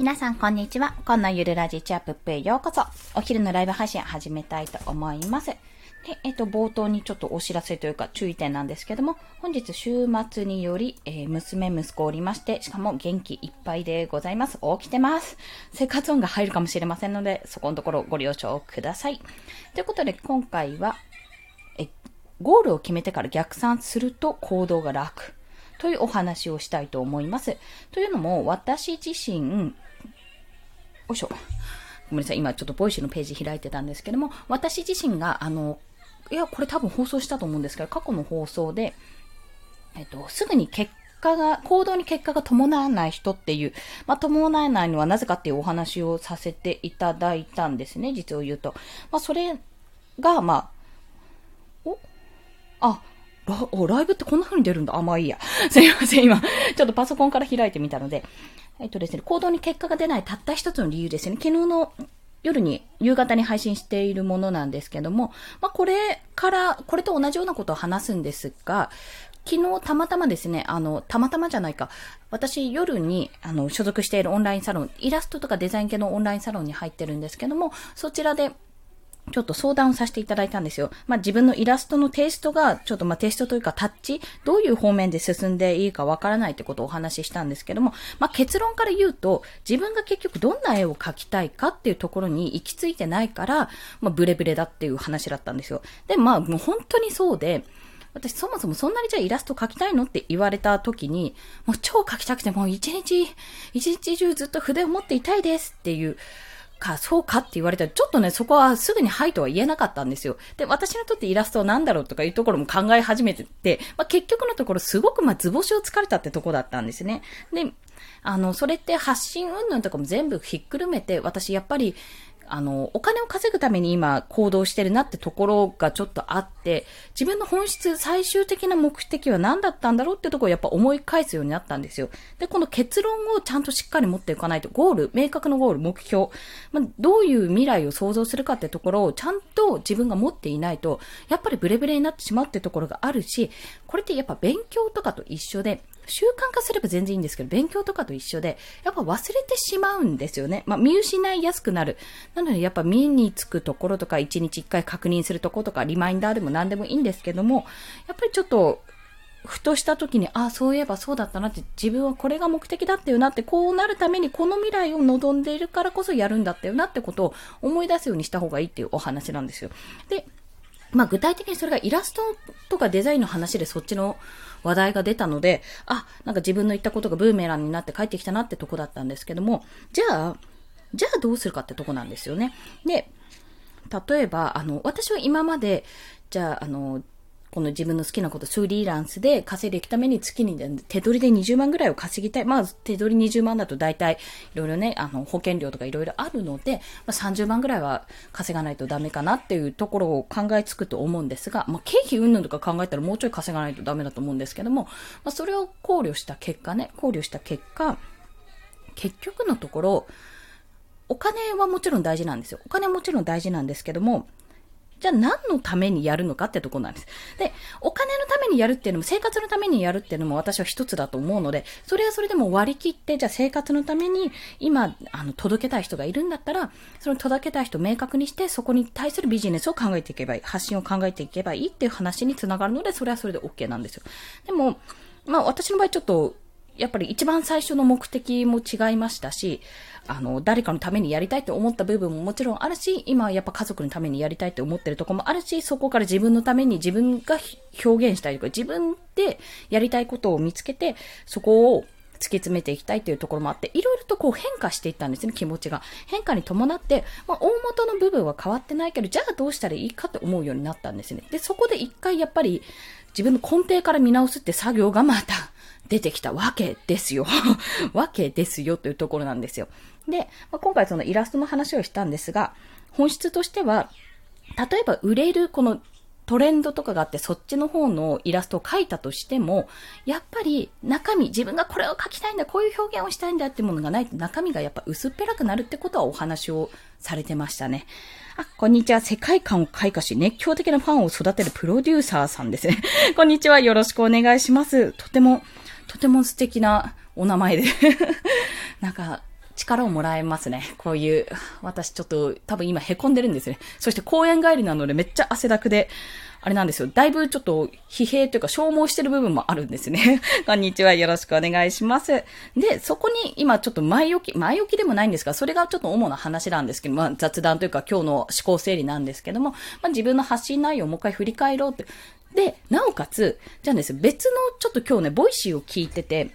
皆さん、こんにちは。こんなゆるラジチャップップへようこそ。お昼のライブ配信始めたいと思います。で、えっと、冒頭にちょっとお知らせというか注意点なんですけども、本日週末により、えー、娘、息子おりまして、しかも元気いっぱいでございます。起きてます。生活音が入るかもしれませんので、そこのところご了承ください。ということで、今回は、え、ゴールを決めてから逆算すると行動が楽。というお話をしたいと思います。というのも、私自身、よいしょ。ごめんなさい。今ちょっとボイシーのページ開いてたんですけども、私自身が、あの、いや、これ多分放送したと思うんですけど、過去の放送で、えっと、すぐに結果が、行動に結果が伴わない人っていう、まあ、伴わないのはなぜかっていうお話をさせていただいたんですね、実を言うと。まあ、それが、まあ、お？あ、ラおライブってこんな風に出るんだ。あ、まあいいや。すいません、今、ちょっとパソコンから開いてみたので、えっとですね、行動に結果が出ないたった一つの理由ですね。昨日の夜に、夕方に配信しているものなんですけども、まあ、これから、これと同じようなことを話すんですが、昨日たまたまですね、あの、たまたまじゃないか、私夜に、あの、所属しているオンラインサロン、イラストとかデザイン系のオンラインサロンに入ってるんですけども、そちらで、ちょっと相談をさせていただいたんですよ。まあ、自分のイラストのテイストが、ちょっとま、テイストというかタッチ、どういう方面で進んでいいかわからないってことをお話ししたんですけども、まあ、結論から言うと、自分が結局どんな絵を描きたいかっていうところに行き着いてないから、まあ、ブレブレだっていう話だったんですよ。で、まあ、もう本当にそうで、私そもそもそんなにじゃあイラスト描きたいのって言われた時に、もう超描きたくてもう一日、一日中ずっと筆を持っていたいですっていう、か、そうかって言われたら、ちょっとね、そこはすぐにはいとは言えなかったんですよ。で、私にとってイラストは何だろうとかいうところも考え始めてて、まあ、結局のところすごくまあ図星をつかれたってとこだったんですね。で、あの、それって発信云々とかも全部ひっくるめて、私やっぱり、あの、お金を稼ぐために今行動してるなってところがちょっとあって、自分の本質、最終的な目的は何だったんだろうってところをやっぱ思い返すようになったんですよ。で、この結論をちゃんとしっかり持っていかないと、ゴール、明確なゴール、目標、まあ、どういう未来を想像するかってところをちゃんと自分が持っていないと、やっぱりブレブレになってしまうってところがあるし、これってやっぱ勉強とかと一緒で、習慣化すれば全然いいんですけど、勉強とかと一緒で、やっぱ忘れてしまうんですよね。まあ、見失いやすくなる。なので、やっぱ見につくところとか、1日1回確認するところとか、リマインダーでも何でもいいんですけども、やっぱりちょっと、ふとした時に、ああ、そういえばそうだったなって、自分はこれが目的だったよなって、こうなるためにこの未来を望んでいるからこそやるんだったよなってことを思い出すようにした方がいいっていうお話なんですよ。で、まあ具体的にそれがイラストとかデザインの話でそっちの話題が出たので、あ、なんか自分の言ったことがブーメランになって帰ってきたなってとこだったんですけども、じゃあ、じゃあどうするかってとこなんですよね。で、例えば、あの、私は今まで、じゃあ、あの、この自分の好きなこと、フリーランスで稼いでいくために月に手取りで20万ぐらいを稼ぎたい。まあ、手取り20万だと大体、いろいろね、あの、保険料とかいろいろあるので、まあ、30万ぐらいは稼がないとダメかなっていうところを考えつくと思うんですが、まあ、経費云々とか考えたらもうちょい稼がないとダメだと思うんですけども、まあ、それを考慮した結果ね、考慮した結果、結局のところ、お金はもちろん大事なんですよ。お金はもちろん大事なんですけども、じゃあ何のためにやるのかってとこなんです。で、お金のためにやるっていうのも、生活のためにやるっていうのも私は一つだと思うので、それはそれでも割り切って、じゃあ生活のために今、あの、届けたい人がいるんだったら、その届けたい人を明確にして、そこに対するビジネスを考えていけばいい、発信を考えていけばいいっていう話につながるので、それはそれで OK なんですよ。でも、まあ私の場合ちょっと、やっぱり一番最初の目的も違いましたし、あの、誰かのためにやりたいって思った部分ももちろんあるし、今やっぱ家族のためにやりたいって思ってるとこもあるし、そこから自分のために自分が表現したいとか、自分でやりたいことを見つけて、そこを突き詰めていきたいというところもあって、いろいろとこう変化していったんですね、気持ちが。変化に伴って、まあ、大元の部分は変わってないけど、じゃあどうしたらいいかって思うようになったんですね。で、そこで一回やっぱり自分の根底から見直すって作業がまた出てきたわけですよ。わけですよというところなんですよ。で、まあ、今回そのイラストの話をしたんですが、本質としては、例えば売れるこのトレンドとかがあってそっちの方のイラストを描いたとしても、やっぱり中身、自分がこれを描きたいんだ、こういう表現をしたいんだってものがないと中身がやっぱ薄っぺらくなるってことはお話をされてましたね。あ、こんにちは。世界観を開花し、熱狂的なファンを育てるプロデューサーさんですね。こんにちは。よろしくお願いします。とても、とても素敵なお名前で。なんか、力をもらえますね。こういう、私ちょっと多分今凹んでるんですね。そして公園帰りなのでめっちゃ汗だくで、あれなんですよ。だいぶちょっと疲弊というか消耗してる部分もあるんですね。こんにちは。よろしくお願いします。で、そこに今ちょっと前置き、前置きでもないんですが、それがちょっと主な話なんですけど、まあ雑談というか今日の思考整理なんですけども、まあ自分の発信内容をもう一回振り返ろうって。で、なおかつ、じゃあです別のちょっと今日ね、ボイシーを聞いてて、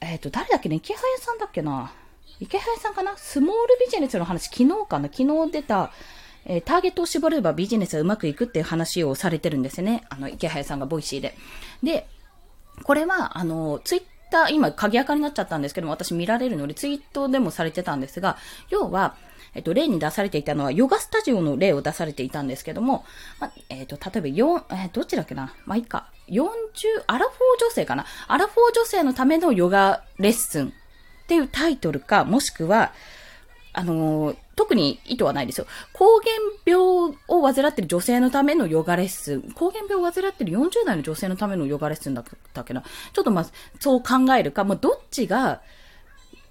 えっ、ー、と、誰だっけねイケハヤさんだっけなイケハヤさんかな？スモールビジネスの話、昨日かな？昨日出た、えー、ターゲットを絞ればビジネスはうまくいくっていう話をされてるんですね。あの、イケハヤさんがボイシーで。で、これは、あの、ツイッター、今、鍵垢になっちゃったんですけども、私見られるので、ツイートでもされてたんですが、要は、えっと、例に出されていたのは、ヨガスタジオの例を出されていたんですけども、まえっと、例えば4、えー、どっちだっけな？まあ、いいか。40、アラフォー女性かな？アラフォー女性のためのヨガレッスンっていうタイトルか、もしくは、あのー、特に意図はないですよ。膠原病を患ってる女性のためのヨガレッスン。膠原病を患ってる40代の女性のためのヨガレッスンだったっけな。ちょっとまあ、そう考えるか、まあ、どっちが、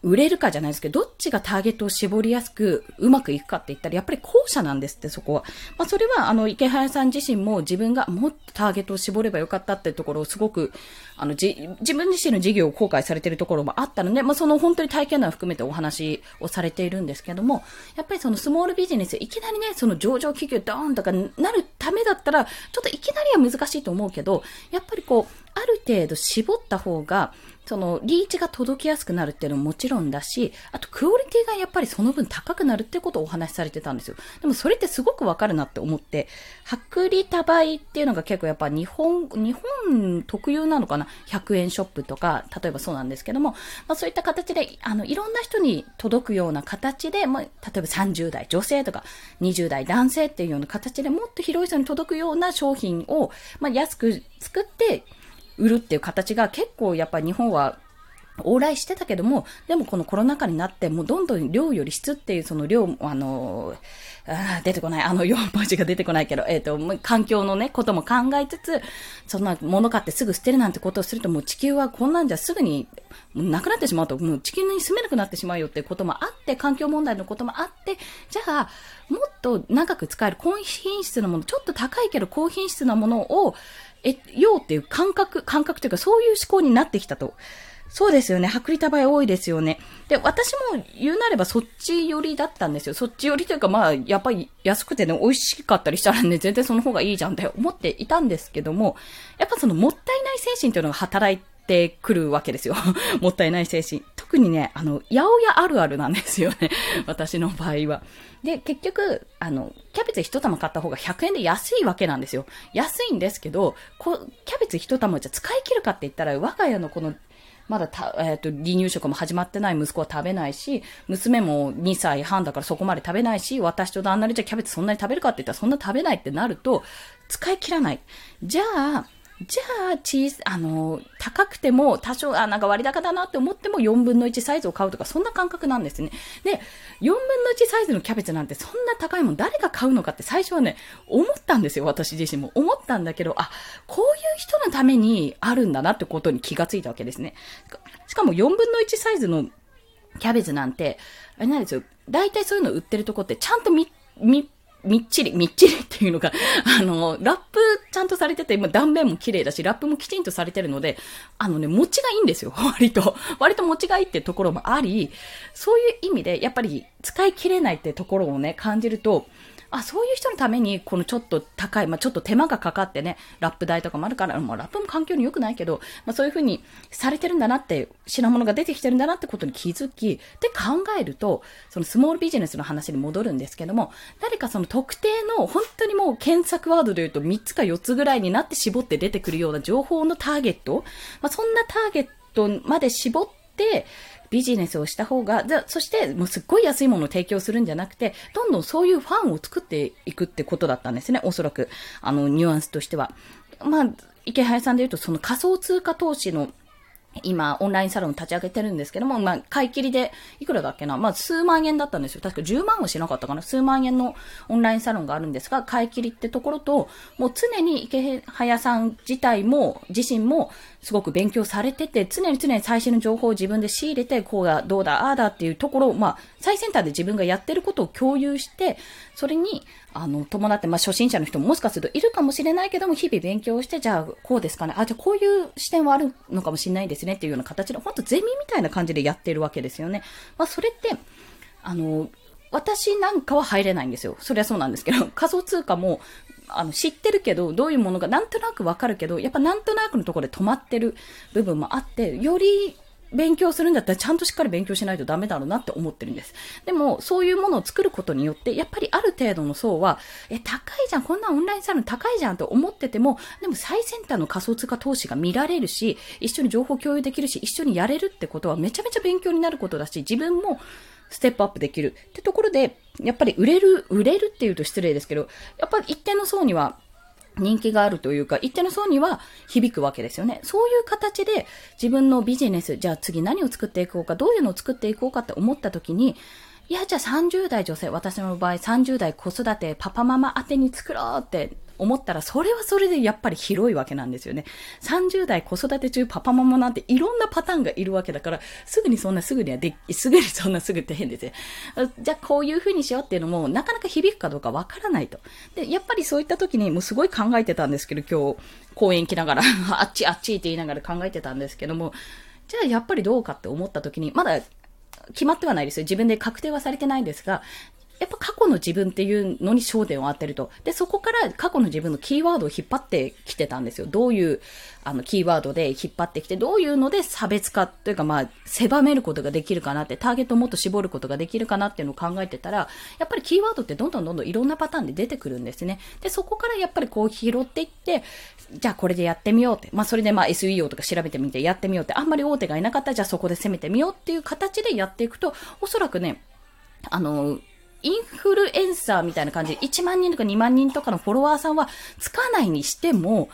売れるかじゃないですけど、どっちがターゲットを絞りやすくうまくいくかって言ったら、やっぱり後者なんですって、そこは。まあ、それは、あの、池早さん自身も自分がもっとターゲットを絞ればよかったっていうところをすごく、あの、じ、自分自身の事業を後悔されてるところもあったので、まあ、その本当に体験談を含めてお話をされているんですけども、やっぱりそのスモールビジネス、いきなりね、その上場企業ドーンとかなるためだったら、ちょっといきなりは難しいと思うけど、やっぱりこう、ある程度絞った方が、その、リーチが届きやすくなるっていうのももちろんだし、あと、クオリティがやっぱりその分高くなるってことをお話しされてたんですよ。でも、それってすごくわかるなって思って、薄利多売っていうのが結構やっぱ日本、日本特有なのかな ?100 円ショップとか、例えばそうなんですけども、まあそういった形で、あの、いろんな人に届くような形で、まあ、例えば30代女性とか、20代男性っていうような形でもっと広い人に届くような商品を、まあ安く作って、売るっていう形が結構やっぱり日本は往来してたけども、でもこのコロナ禍になって、もうどんどん量より質っていうその量、あの、あ出てこない、あの4文字が出てこないけど、えっ、ー、と、環境のね、ことも考えつつ、そんな物買ってすぐ捨てるなんてことをすると、もう地球はこんなんじゃすぐになくなってしまうと、もう地球に住めなくなってしまうよってこともあって、環境問題のこともあって、じゃあ、もっと長く使える高品質なもの、ちょっと高いけど高品質なものを、え、ようっていう感覚、感覚というかそういう思考になってきたと。そうですよね。薄利多売多いですよね。で、私も言うなればそっち寄りだったんですよ。そっち寄りというか、まあ、やっぱり安くてね、美味しかったりしたらね、全然その方がいいじゃんって思っていたんですけども、やっぱそのもったいない精神というのが働いてくるわけですよ。もったいない精神。特にね、あの、八百屋あるあるなんですよね。私の場合は。で、結局、あの、キャベツ一玉買った方が100円で安いわけなんですよ。安いんですけど、こキャベツ一玉じゃ使い切るかって言ったら、我が家のこのまだた、えっ、ー、と、離乳食も始まってない息子は食べないし、娘も2歳半だからそこまで食べないし、私と旦那でじゃキャベツそんなに食べるかって言ったらそんな食べないってなると、使い切らない。じゃあ、じゃあ、小さ、あの、高くても、多少、あ、なんか割高だなって思っても4分の1サイズを買うとか、そんな感覚なんですね。で、4分の1サイズのキャベツなんてそんな高いもん誰が買うのかって最初はね、思ったんですよ、私自身も。思ったんだけど、あ、こういう人のためにあるんだなってことに気がついたわけですね。しかも4分の1サイズのキャベツなんて、あれなんですよ。大体そういうの売ってるとこってちゃんとみ、み、っちり、みっちりっていうのが、あの、ラップちゃんとされてて、今断面も綺麗だし、ラップもきちんとされてるので、あのね、持ちがいいんですよ、割と。割と持ちがいいってところもあり、そういう意味で、やっぱり使い切れないってところをね、感じると、あ、そういう人のために、このちょっと高い、まあ、ちょっと手間がかかってね、ラップ代とかもあるから、まあ、ラップも環境に良くないけど、まあ、そういう風にされてるんだなって、品物が出てきてるんだなってことに気づき、で考えると、そのスモールビジネスの話に戻るんですけども、誰かその特定の、本当にもう検索ワードで言うと3つか4つぐらいになって絞って出てくるような情報のターゲット、まあ、そんなターゲットまで絞って、ビジネスをした方が、じゃそして、もうすっごい安いものを提供するんじゃなくて、どんどんそういうファンを作っていくってことだったんですね、おそらく。あの、ニュアンスとしては。まあ、池原さんで言うと、その仮想通貨投資の今、オンラインサロン立ち上げてるんですけども、まあ、買い切りで、いくらだっけなまあ、数万円だったんですよ。確か10万もしなかったかな数万円のオンラインサロンがあるんですが、買い切りってところと、もう常に池早さん自体も、自身も、すごく勉強されてて、常に常に最新の情報を自分で仕入れて、こうだ、どうだ、ああだっていうところを、まあ、最先端で自分がやってることを共有して、それに、あの、伴って、まあ、初心者の人ももしかするといるかもしれないけども、日々勉強して、じゃあ、こうですかね。あ、じゃあ、こういう視点はあるのかもしれないですねっていうような形で、ほんとゼミみたいな感じでやってるわけですよね。まあ、それって、あの、私なんかは入れないんですよ。そりゃそうなんですけど、仮想通貨も、あの、知ってるけど、どういうものがなんとなくわかるけど、やっぱなんとなくのところで止まってる部分もあって、より勉強するんだったらちゃんとしっかり勉強しないとダメだろうなって思ってるんです。でも、そういうものを作ることによって、やっぱりある程度の層は、え、高いじゃん、こんなオンラインサロン高いじゃんと思ってても、でも最先端の仮想通貨投資が見られるし、一緒に情報共有できるし、一緒にやれるってことはめちゃめちゃ勉強になることだし、自分もステップアップできるってところで、やっぱり売れる、売れるっていうと失礼ですけど、やっぱり一定の層には人気があるというか、一定の層には響くわけですよね。そういう形で自分のビジネス、じゃあ次何を作っていこうか、どういうのを作っていこうかって思った時に、いや、じゃあ30代女性、私の場合30代子育て、パパママ宛てに作ろうって思ったら、それはそれでやっぱり広いわけなんですよね。30代子育て中パパママなんていろんなパターンがいるわけだから、すぐにそんなすぐにはでき、すぐにそんなすぐって変ですよ。じゃあこういう風にしようっていうのも、なかなか響くかどうかわからないと。で、やっぱりそういった時にもうすごい考えてたんですけど、今日、公園行きながら あっちあっちって言いながら考えてたんですけども、じゃあやっぱりどうかって思った時に、まだ決まってはないですよ。自分で確定はされてないんですが、やっぱ過去の自分っていうのに焦点を当てると。で、そこから過去の自分のキーワードを引っ張ってきてたんですよ。どういう、あの、キーワードで引っ張ってきて、どういうので差別化というか、まあ、狭めることができるかなって、ターゲットをもっと絞ることができるかなっていうのを考えてたら、やっぱりキーワードってどんどんどんどんいろんなパターンで出てくるんですね。で、そこからやっぱりこう拾っていって、じゃあこれでやってみようって。まあ、それでまあ SEO とか調べてみてやってみようって。あんまり大手がいなかったら、じゃあそこで攻めてみようっていう形でやっていくと、おそらくね、あの、インフルエンサーみたいな感じで1万人とか2万人とかのフォロワーさんはつかないにしても、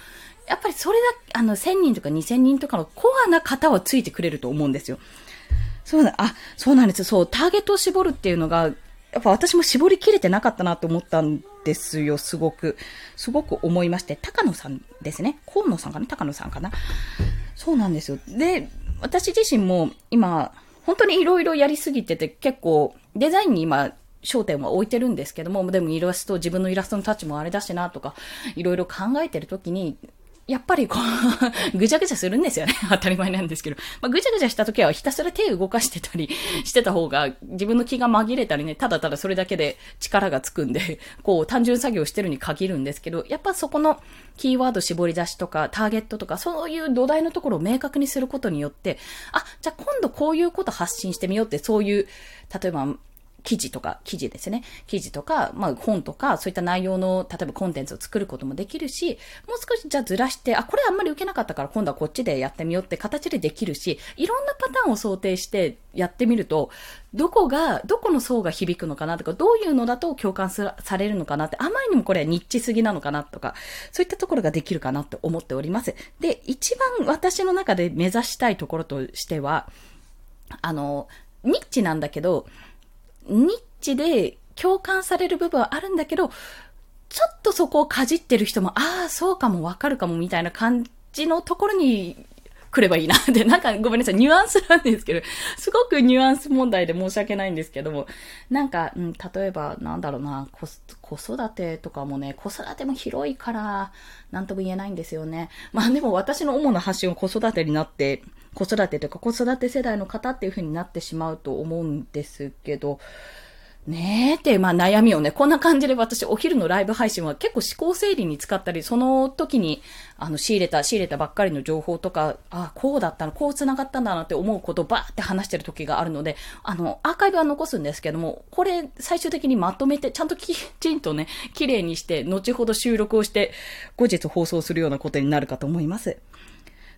やっぱりそれだ、あの、1000人とか2000人とかのコアな方はついてくれると思うんですよ。そうだ、あ、そうなんですよ。そう、ターゲットを絞るっていうのが、やっぱ私も絞りきれてなかったなと思ったんですよ、すごく。すごく思いまして。高野さんですね。河野さんかな？高野さんかな？そうなんですよ。で、私自身も今、本当に色々やりすぎてて結構デザインに今焦点は置いてるんですけども、でもイラスト、自分のイラストのタッチもあれだしなとか、いろいろ考えてるときに、やっぱりこう ぐちゃぐちゃするんですよね。当たり前なんですけど。まあ、ぐちゃぐちゃした時はひたすら手動かしてたり してた方が自分の気が紛れたりね、ただただそれだけで力がつくんで、こう単純作業してるに限るんですけど、やっぱそこのキーワード絞り出しとかターゲットとかそういう土台のところを明確にすることによって、あ、じゃあ今度こういうこと発信してみようってそういう、例えば記事とか、記事ですね。記事とか、まあ本とか、そういった内容の、例えばコンテンツを作ることもできるし、もう少しじゃあずらして、あ、これあんまり受けなかったから今度はこっちでやってみようって形でできるし、いろんなパターンを想定してやってみると、どこが、どこの層が響くのかなとか、どういうのだと共感されるのかなって、あまりにもこれはニッチすぎなのかなとか、そういったところができるかなって思っております。で、一番私の中で目指したいところとしては、あの、ニッチなんだけど、ニッチで共感される部分はあるんだけど、ちょっとそこをかじってる人も、ああ、そうかもわかるかもみたいな感じのところに来ればいいな って、なんかごめんなさい、ニュアンスなんですけど、すごくニュアンス問題で申し訳ないんですけども、なんか、うん、例えば、なんだろうな、子育てとかもね、子育ても広いから、なんとも言えないんですよね。まあでも私の主な発信は子育てになって、子育てというか子育て世代の方っていう風になってしまうと思うんですけど、ねえって、まあ悩みをね、こんな感じで私お昼のライブ配信は結構思考整理に使ったり、その時に、あの、仕入れた、仕入れたばっかりの情報とか、ああ、こうだったの、こう繋がったんだなって思うことをバーって話してる時があるので、あの、アーカイブは残すんですけども、これ最終的にまとめて、ちゃんときちんとね、綺麗にして、後ほど収録をして、後日放送するようなことになるかと思います。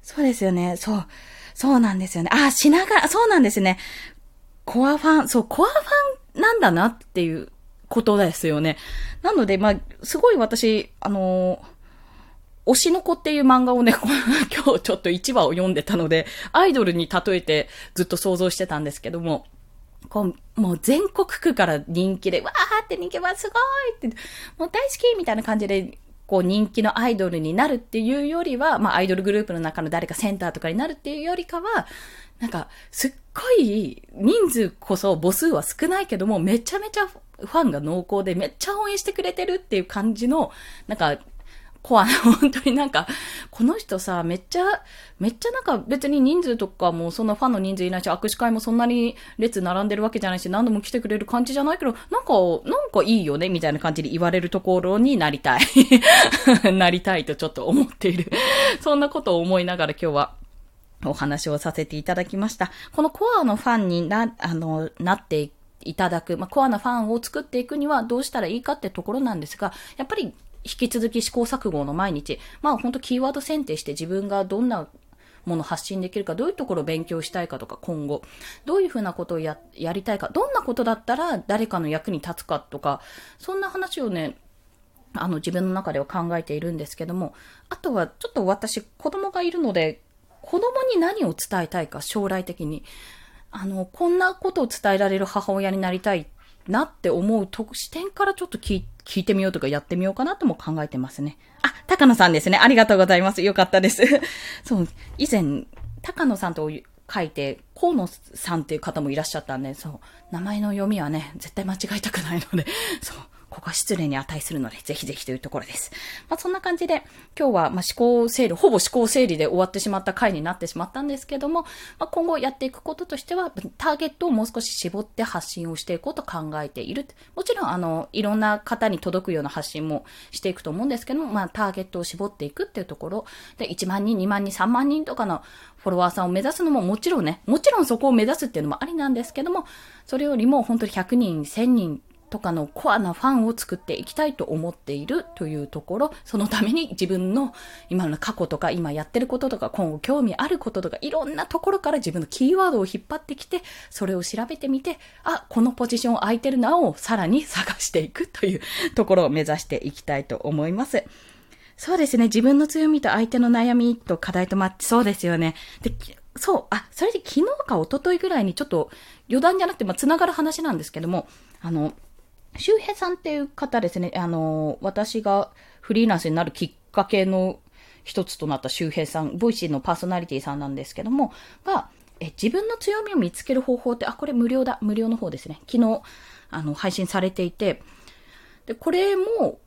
そうですよね、そう。そうなんですよね。あ、品川、そうなんですね。コアファン、そう、コアファンなんだなっていうことですよね。なので、まあ、すごい私、あの推しの子っていう漫画をね、今日ちょっと1話を読んでたので、アイドルに例えてずっと想像してたんですけども、こう、もう全国区から人気で、わーって人気はすごいって、もう大好きみたいな感じで、こう人気のアイドルになるっていうよりは、まあアイドルグループの中の誰かセンターとかになるっていうよりかは、なんか、すっごい人数こそ母数は少ないけども、めちゃめちゃファンが濃厚でめっちゃ応援してくれてるっていう感じの、なんか、コアな、本当になんか、この人さ、めっちゃ、めっちゃなんか別に人数とかもそんなファンの人数いないし、握手会もそんなに列並んでるわけじゃないし、何度も来てくれる感じじゃないけど、なんか、なんかいいよね、みたいな感じで言われるところになりたい。なりたいとちょっと思っている。そんなことを思いながら今日は、お話をさせていただきました。このコアのファンにな、あの、なっていただく、まあ、コアなファンを作っていくにはどうしたらいいかってところなんですが、やっぱり引き続き試行錯誤の毎日、まあ本当キーワード選定して自分がどんなもの発信できるか、どういうところを勉強したいかとか、今後、どういうふうなことをや、やりたいか、どんなことだったら誰かの役に立つかとか、そんな話をね、あの自分の中では考えているんですけども、あとはちょっと私子供がいるので、子供に何を伝えたいか、将来的に。あの、こんなことを伝えられる母親になりたいなって思うと視点からちょっと聞聞いてみようとかやってみようかなとも考えてますね。あ、高野さんですね。ありがとうございます。よかったです。そう、以前、高野さんと書いて、河野さんっていう方もいらっしゃったんで、そう、名前の読みはね、絶対間違えたくないので、そう、ここは失礼に値するので、ぜひぜひというところです。まあ、そんな感じで、今日は、ま、思考整理、ほぼ思考整理で終わってしまった回になってしまったんですけども、まあ、今後やっていくこととしては、ターゲットをもう少し絞って発信をしていこうと考えている。もちろん、あの、いろんな方に届くような発信もしていくと思うんですけども、まあ、ターゲットを絞っていくっていうところ、で、1万人、2万人、3万人とかのフォロワーさんを目指すのももちろんね、もちろんそこを目指すっていうのもありなんですけども、それよりも本当に100人、1000人とかのコアなファンを作っていきたいと思っているというところ、そのために自分の今の過去とか今やってることとか今後興味あることとかいろんなところから自分のキーワードを引っ張ってきて、それを調べてみて、あ、このポジション空いてるなをさらに探していくというところを目指していきたいと思います。そうですね。自分の強みと相手の悩みと課題とマッチ、そうですよね。で、そう、あ、それで昨日か一昨日ぐらいにちょっと余談じゃなくて、まあ、繋がる話なんですけども、あの、周平さんっていう方ですね、あの、私がフリーランスになるきっかけの一つとなった周平さん、ボイシーのパーソナリティさんなんですけども、が、え自分の強みを見つける方法って、あ、これ無料だ、無料の方ですね。昨日、あの、配信されていて、で、これも、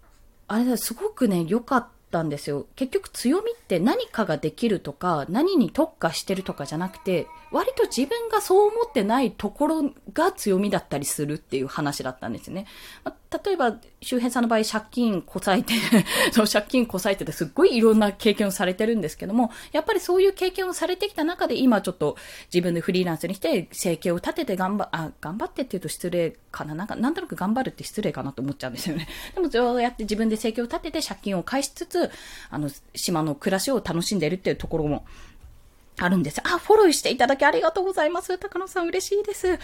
あれだ、すごくね、良かったんですよ。結局強みって何かができるとか、何に特化してるとかじゃなくて、割と自分がそう思ってないところが強みだったりするっていう話だったんですね。まあ、例えば、周平さんの場合、借金こさえて その借金こさえててすっごいいろんな経験をされてるんですけども、やっぱりそういう経験をされてきた中で今ちょっと自分でフリーランスにして生計を立てて頑張、あ、頑張ってって言うと失礼かななんか、なんとなく頑張るって失礼かなと思っちゃうんですよね。でもそうやって自分で生計を立てて借金を返しつつ、あの、島の暮らしを楽しんでるっていうところもあるんです。あ、フォローしていただきありがとうございます。高野さん嬉しいです。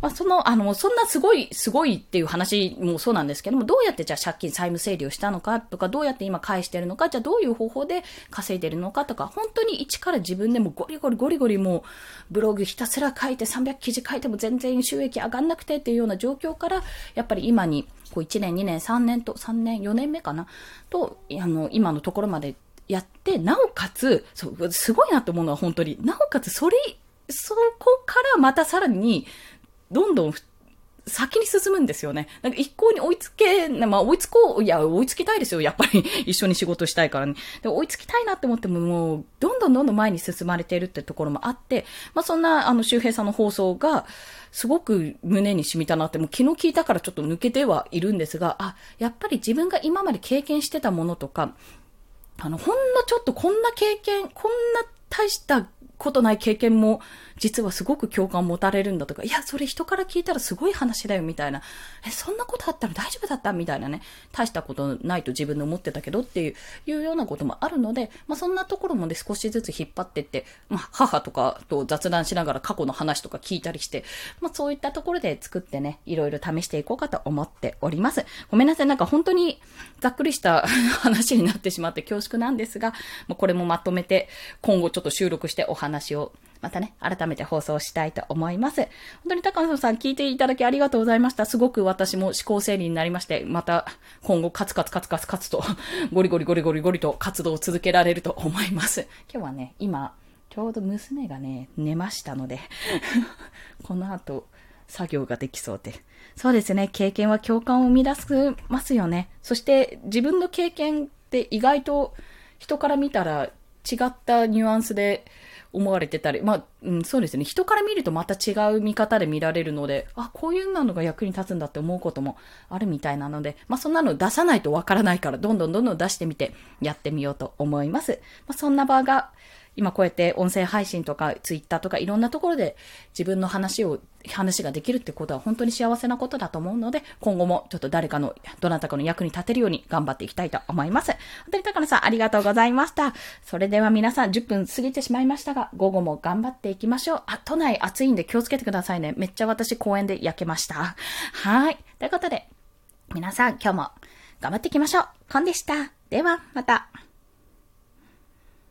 まあ、その、あの、そんなすごい、すごいっていう話もそうなんですけども、どうやってじゃあ借金債務整理をしたのかとか、どうやって今返してるのか、じゃあどういう方法で稼いでるのかとか、本当に一から自分でもゴリゴリゴリゴリもう、ブログひたすら書いて300記事書いても全然収益上がんなくてっていうような状況から、やっぱり今に、こう1年、2年、3年と、3年、4年目かなと、あの、今のところまでやって、なおかつ、そう、すごいなと思うのは本当に、なおかつそれ、そこからまたさらに、どんどん先に進むんですよね。なんか一向に追いつけ、まあ追いつこう、いや、追いつきたいですよ。やっぱり 一緒に仕事したいからね。で、追いつきたいなって思っても、もう、どんどんどんどん前に進まれているってところもあって、まあそんな、あの、周平さんの放送が、すごく胸に染みたなって、もう昨日聞いたからちょっと抜けてはいるんですが、あ、やっぱり自分が今まで経験してたものとか、あの、ほんのちょっとこんな経験、こんな大したことない経験も、実はすごく共感を持たれるんだとか、いや、それ人から聞いたらすごい話だよ、みたいな。え、そんなことあったら大丈夫だったみたいなね。大したことないと自分で思ってたけどっていう、いうようなこともあるので、まあ、そんなところもね、少しずつ引っ張ってって、まあ、母とかと雑談しながら過去の話とか聞いたりして、まあ、そういったところで作ってね、いろいろ試していこうかと思っております。ごめんなさい、なんか本当にざっくりした話になってしまって恐縮なんですが、まあ、これもまとめて、今後ちょっと収録してお話話をまたね、改めて放送したいと思います。本当に高野さん聞いていただきありがとうございました。すごく私も思考整理になりまして、また今後カツカツカツカツカツと ゴリゴリゴリゴリゴリと活動を続けられると思います。今日はね、今、ちょうど娘がね、寝ましたので この後、作業ができそうで。そうですね、経験は共感を生み出すますよね。そして自分の経験って意外と人から見たら違ったニュアンスで思われてたり、まあ、うん、そうですね。人から見るとまた違う見方で見られるので、あ、こういうのが役に立つんだって思うこともあるみたいなので、まあ、そんなの出さないとわからないから、どんどんどんどん出してみてやってみようと思います。まあ、そんな場が今こうやって音声配信とかツイッターとかいろんなところで自分の話を、話ができるってことは本当に幸せなことだと思うので、今後もちょっと誰かの、どなたかの役に立てるように頑張っていきたいと思います。本当に高野さんありがとうございました。それでは皆さん10分過ぎてしまいましたが、午後も頑張っていきましょう。あ、都内暑いんで気をつけてくださいね。めっちゃ私公園で焼けました。はい。ということで、皆さん今日も頑張っていきましょう。コンでした。では、また。